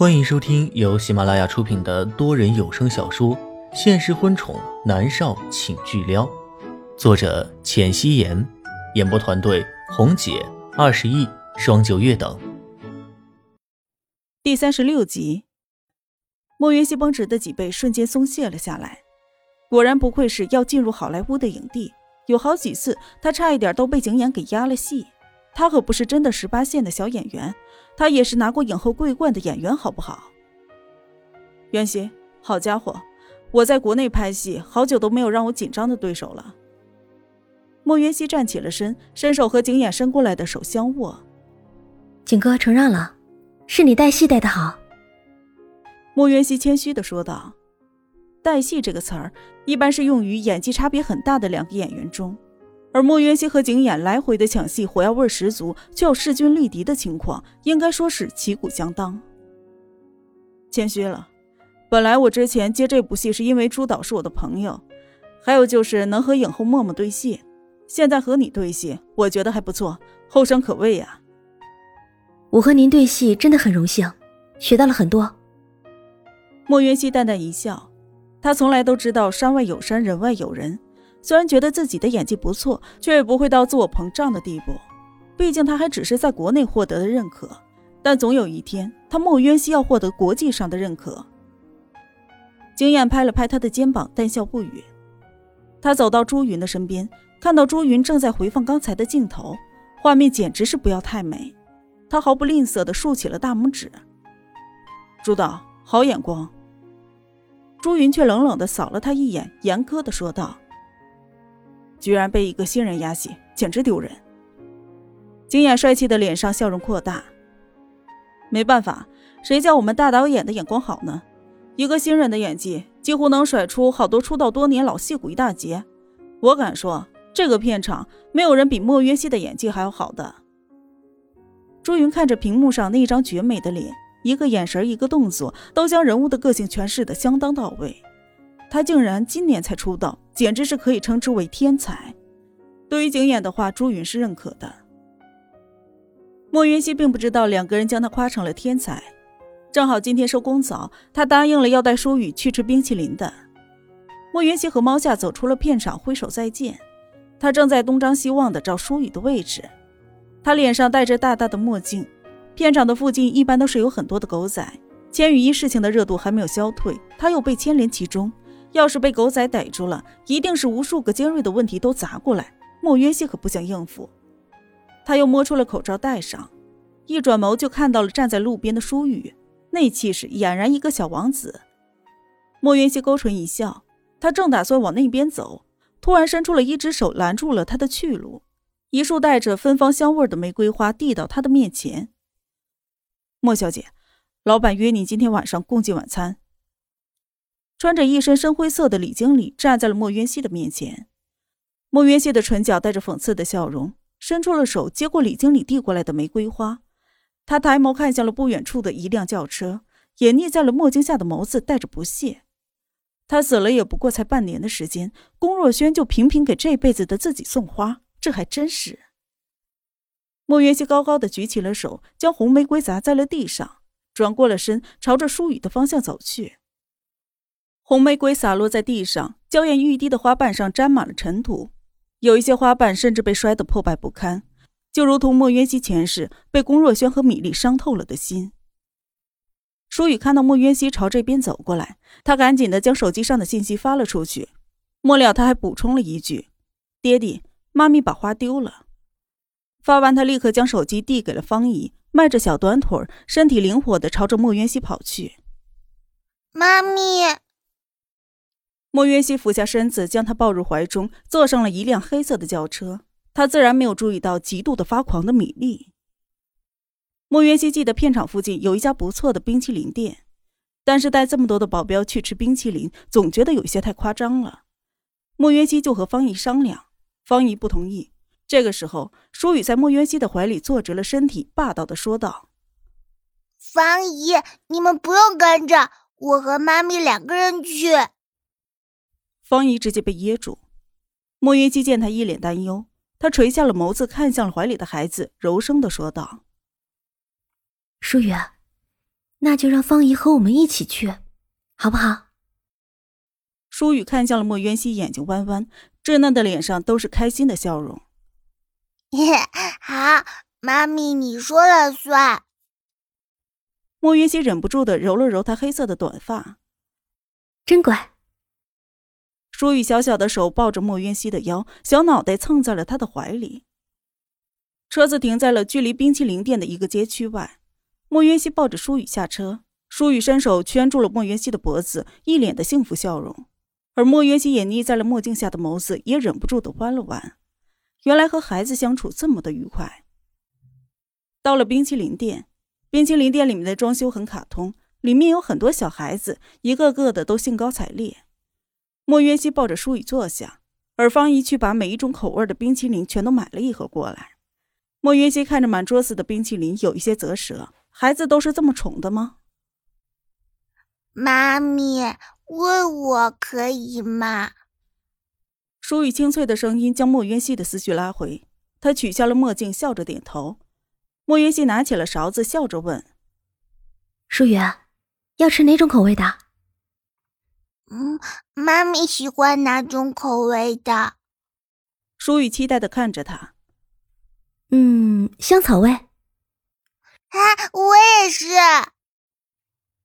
欢迎收听由喜马拉雅出品的多人有声小说《现实婚宠男少请巨撩》，作者：浅汐颜，演播团队：红姐、二十亿、双九月等。第三十六集，莫云熙绷直的脊背瞬间松懈了下来。果然不愧是要进入好莱坞的影帝，有好几次他差一点都被景琰给压了戏。他可不是真的十八线的小演员，他也是拿过影后桂冠的演员，好不好？袁熙，好家伙，我在国内拍戏，好久都没有让我紧张的对手了。莫云熙站起了身，伸手和景琰伸过来的手相握。景哥承让了，是你带戏带的好。莫云熙谦虚的说道：“带戏这个词儿，一般是用于演技差别很大的两个演员中。”而莫渊熙和景琰来回的抢戏，火药味十足，却有势均力敌的情况，应该说是旗鼓相当。谦虚了，本来我之前接这部戏是因为朱导是我的朋友，还有就是能和影后默默对戏，现在和你对戏，我觉得还不错，后生可畏呀。我和您对戏真的很荣幸，学到了很多。莫渊熙淡淡一笑，他从来都知道山外有山，人外有人。虽然觉得自己的演技不错，却也不会到自我膨胀的地步。毕竟他还只是在国内获得的认可，但总有一天，他莫渊熙要获得国际上的认可。景燕拍了拍他的肩膀，淡笑不语。他走到朱云的身边，看到朱云正在回放刚才的镜头，画面简直是不要太美。他毫不吝啬地竖起了大拇指：“朱导，好眼光。”朱云却冷冷地扫了他一眼，严苛地说道。居然被一个新人压戏，简直丢人！金雅帅气的脸上笑容扩大。没办法，谁叫我们大导演的眼光好呢？一个新人的演技，几乎能甩出好多出道多年老戏骨一大截。我敢说，这个片场没有人比莫约西的演技还要好的。朱云看着屏幕上那张绝美的脸，一个眼神，一个动作，都将人物的个性诠释的相当到位。他竟然今年才出道，简直是可以称之为天才。对于景琰的话，朱允是认可的。莫云熙并不知道两个人将他夸成了天才。正好今天收工早，他答应了要带舒雨去吃冰淇淋的。莫云熙和猫夏走出了片场，挥手再见。他正在东张西望的找舒雨的位置。他脸上戴着大大的墨镜。片场的附近一般都是有很多的狗仔。千羽衣事情的热度还没有消退，他又被牵连其中。要是被狗仔逮住了，一定是无数个尖锐的问题都砸过来。莫约西可不想应付，他又摸出了口罩戴上，一转眸就看到了站在路边的舒雨，那气势俨然一个小王子。莫约西勾唇一笑，他正打算往那边走，突然伸出了一只手拦住了他的去路。一束带着芬芳香味的玫瑰花递到他的面前。莫小姐，老板约你今天晚上共进晚餐。穿着一身深灰色的李经理站在了莫渊熙的面前，莫渊熙的唇角带着讽刺的笑容，伸出了手接过李经理递过来的玫瑰花。他抬眸看向了不远处的一辆轿车，隐匿在了墨镜下的眸子带着不屑。他死了也不过才半年的时间，龚若轩就频频给这辈子的自己送花，这还真是。莫渊熙高高的举起了手，将红玫瑰砸在了地上，转过了身，朝着舒雨的方向走去。红玫瑰洒落在地上，娇艳欲滴的花瓣上沾满了尘土，有一些花瓣甚至被摔得破败不堪，就如同莫渊熙前世被龚若轩和米粒伤透了的心。舒雨看到莫渊熙朝这边走过来，他赶紧的将手机上的信息发了出去，末了他还补充了一句：“爹地，妈咪把花丢了。”发完，他立刻将手机递给了方怡，迈着小短腿，身体灵活的朝着莫渊熙跑去。妈咪。莫约西俯下身子，将他抱入怀中，坐上了一辆黑色的轿车。他自然没有注意到极度的发狂的米粒。莫约西记得片场附近有一家不错的冰淇淋店，但是带这么多的保镖去吃冰淇淋，总觉得有些太夸张了。莫约西就和方怡商量，方怡不同意。这个时候，舒雨在莫约西的怀里坐直了身体，霸道的说道：“方姨，你们不用跟着，我和妈咪两个人去。”方怡直接被噎住，莫云熙见他一脸担忧，他垂下了眸子，看向了怀里的孩子，柔声的说道：“舒雨，那就让方姨和我们一起去，好不好？舒雨看向了莫渊熙，眼睛弯弯，稚嫩的脸上都是开心的笑容。好，妈咪你说了算。莫云熙忍不住的揉了揉她黑色的短发，真乖。舒雨小小的手抱着莫云熙的腰，小脑袋蹭在了他的怀里。车子停在了距离冰淇淋店的一个街区外，莫云熙抱着舒雨下车，舒雨伸手圈住了莫云熙的脖子，一脸的幸福笑容，而莫云熙也眯在了墨镜下的眸子也忍不住的弯了弯。原来和孩子相处这么的愉快。到了冰淇淋店，冰淇淋店里面的装修很卡通，里面有很多小孩子，一个个的都兴高采烈。莫渊熙抱着舒雨坐下，而方姨去把每一种口味的冰淇淋全都买了一盒过来。莫渊熙看着满桌子的冰淇淋，有一些啧舌。孩子都是这么宠的吗？妈咪，问我可以吗？舒雨清脆的声音将莫渊熙的思绪拉回，他取下了墨镜，笑着点头。莫渊熙拿起了勺子，笑着问：“舒雨，要吃哪种口味的？”“嗯，妈咪喜欢哪种口味的？”舒雨期待的看着他。“嗯，香草味。”“啊，我也是。”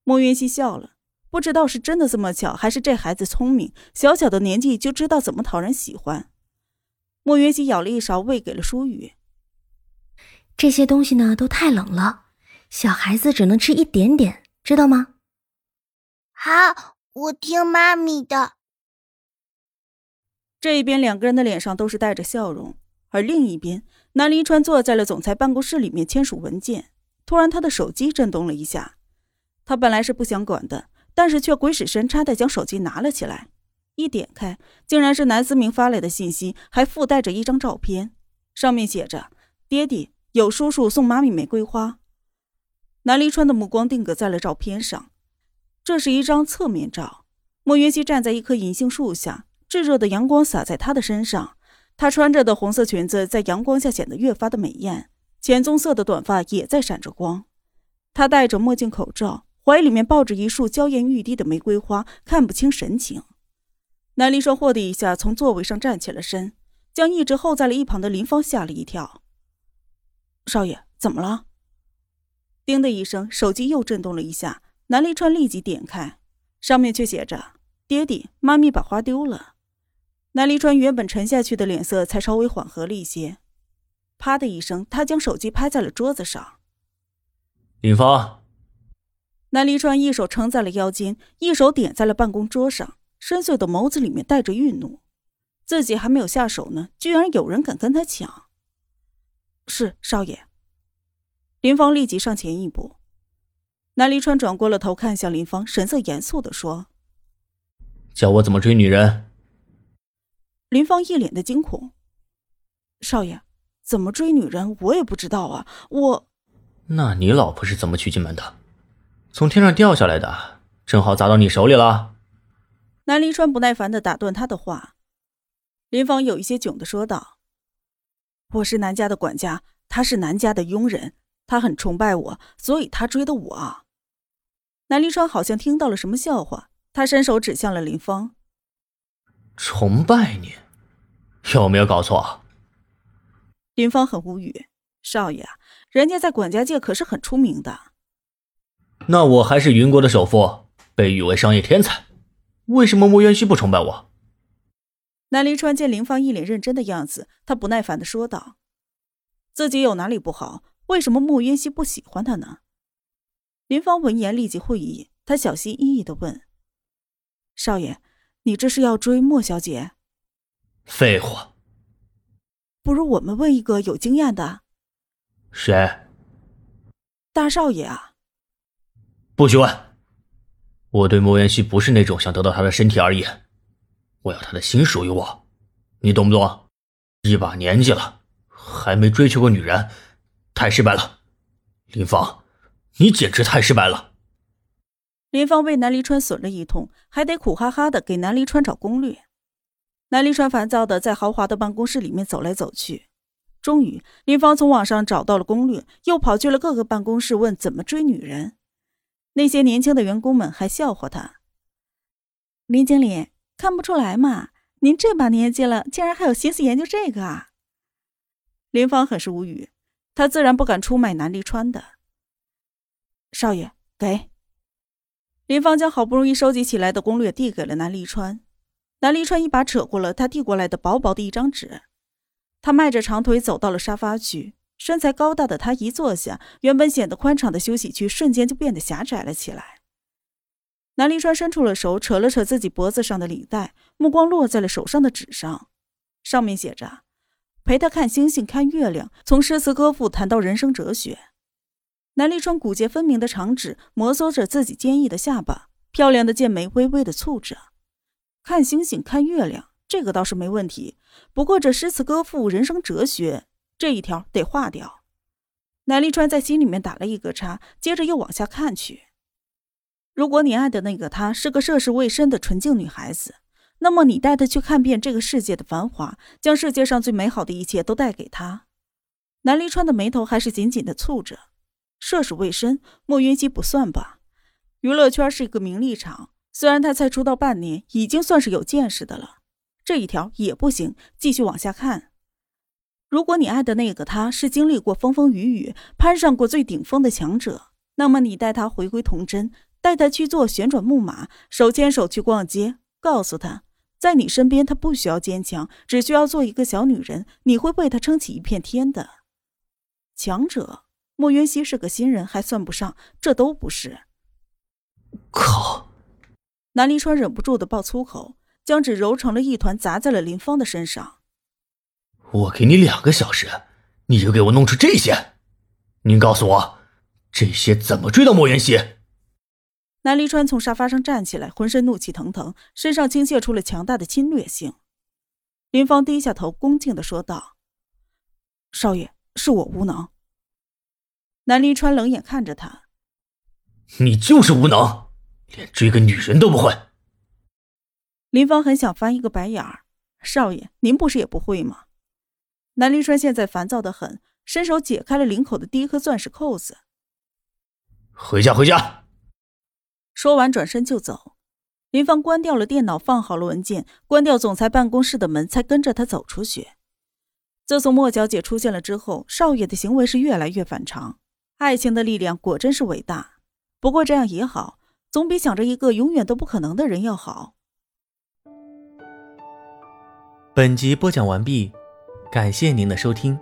莫云熙笑了。不知道是真的这么巧，还是这孩子聪明，小小的年纪就知道怎么讨人喜欢。莫云熙舀了一勺喂给了舒雨。这些东西呢都太冷了，小孩子只能吃一点点，知道吗？好，我听妈咪的。这一边两个人的脸上都是带着笑容，而另一边，南离川坐在了总裁办公室里面签署文件。突然，他的手机震动了一下，他本来是不想管的。但是却鬼使神差的将手机拿了起来，一点开，竟然是南思明发来的信息，还附带着一张照片，上面写着：“爹地，有叔叔送妈咪玫瑰花。”南离川的目光定格在了照片上，这是一张侧面照。莫云熙站在一棵银杏树下，炙热的阳光洒在她的身上，她穿着的红色裙子在阳光下显得越发的美艳，浅棕色的短发也在闪着光。她戴着墨镜口罩。怀里面抱着一束娇艳欲滴的玫瑰花，看不清神情。南离霜霍的一下从座位上站起了身，将一直候在了一旁的林芳吓了一跳。少爷，怎么了？叮的一声，手机又震动了一下。南离川立即点开，上面却写着：“爹地，妈咪把花丢了。”南离川原本沉下去的脸色才稍微缓和了一些。啪的一声，他将手机拍在了桌子上。林芳。南离川一手撑在了腰间，一手点在了办公桌上，深邃的眸子里面带着愠怒。自己还没有下手呢，居然有人敢跟他抢！是少爷。林芳立即上前一步。南离川转过了头，看向林芳，神色严肃的说：“教我怎么追女人。”林芳一脸的惊恐：“少爷，怎么追女人？我也不知道啊，我……那你老婆是怎么娶进门的？”从天上掉下来的，正好砸到你手里了。南离川不耐烦的打断他的话，林芳有一些窘的说道：“我是南家的管家，他是南家的佣人，他很崇拜我，所以他追的我。”南离川好像听到了什么笑话，他伸手指向了林芳：“崇拜你，有没有搞错？”林芳很无语：“少爷，人家在管家界可是很出名的。”那我还是云国的首富，被誉为商业天才，为什么莫渊熙不崇拜我？南离川见林芳一脸认真的样子，他不耐烦的说道：“自己有哪里不好？为什么莫渊熙不喜欢他呢？”林芳闻言立即会意，他小心翼翼的问：“少爷，你这是要追莫小姐？”废话，不如我们问一个有经验的。谁？大少爷啊。不许问！我对莫言熙不是那种想得到他的身体而已，我要他的心属于我，你懂不懂？一把年纪了，还没追求过女人，太失败了。林芳，你简直太失败了。林芳为南离川损了一通，还得苦哈哈的给南离川找攻略。南离川烦躁的在豪华的办公室里面走来走去，终于，林芳从网上找到了攻略，又跑去了各个办公室问怎么追女人。那些年轻的员工们还笑话他：“林经理，看不出来嘛？您这把年纪了，竟然还有心思研究这个啊！”林芳很是无语，他自然不敢出卖南离川的。少爷，给。林芳将好不容易收集起来的攻略递给了南离川，南离川一把扯过了他递过来的薄薄的一张纸，他迈着长腿走到了沙发区。身材高大的他一坐下，原本显得宽敞的休息区瞬间就变得狭窄了起来。南离川伸出了手，扯了扯自己脖子上的领带，目光落在了手上的纸上，上面写着：“陪他看星星，看月亮，从诗词歌赋谈到人生哲学。”南离川骨节分明的长指摩挲着自己坚毅的下巴，漂亮的剑眉微微的蹙着。看星星，看月亮，这个倒是没问题。不过这诗词歌赋、人生哲学。这一条得划掉。南离川在心里面打了一个叉，接着又往下看去。如果你爱的那个她是个涉世未深的纯净女孩子，那么你带她去看遍这个世界的繁华，将世界上最美好的一切都带给她。南离川的眉头还是紧紧的蹙着。涉世未深，莫云熙不算吧？娱乐圈是一个名利场，虽然他才出道半年，已经算是有见识的了。这一条也不行，继续往下看。如果你爱的那个他是经历过风风雨雨、攀上过最顶峰的强者，那么你带他回归童真，带他去坐旋转木马，手牵手去逛街，告诉他，在你身边他不需要坚强，只需要做一个小女人，你会为他撑起一片天的。强者，莫云溪是个新人，还算不上，这都不是。靠！南离川忍不住的爆粗口，将纸揉成了一团，砸在了林芳的身上。我给你两个小时，你就给我弄出这些。您告诉我，这些怎么追到莫云熙？南离川从沙发上站起来，浑身怒气腾腾，身上倾泻出了强大的侵略性。林芳低下头，恭敬的说道：“少爷，是我无能。”南离川冷眼看着他：“ 你就是无能，连追个女人都不会。”林芳很想翻一个白眼儿：“少爷，您不是也不会吗？”南离川现在烦躁的很，伸手解开了领口的第一颗钻石扣子。回家，回家。说完，转身就走。林芳关掉了电脑，放好了文件，关掉总裁办公室的门，才跟着他走出去。自从莫小姐出现了之后，少爷的行为是越来越反常。爱情的力量果真是伟大，不过这样也好，总比想着一个永远都不可能的人要好。本集播讲完毕。感谢您的收听。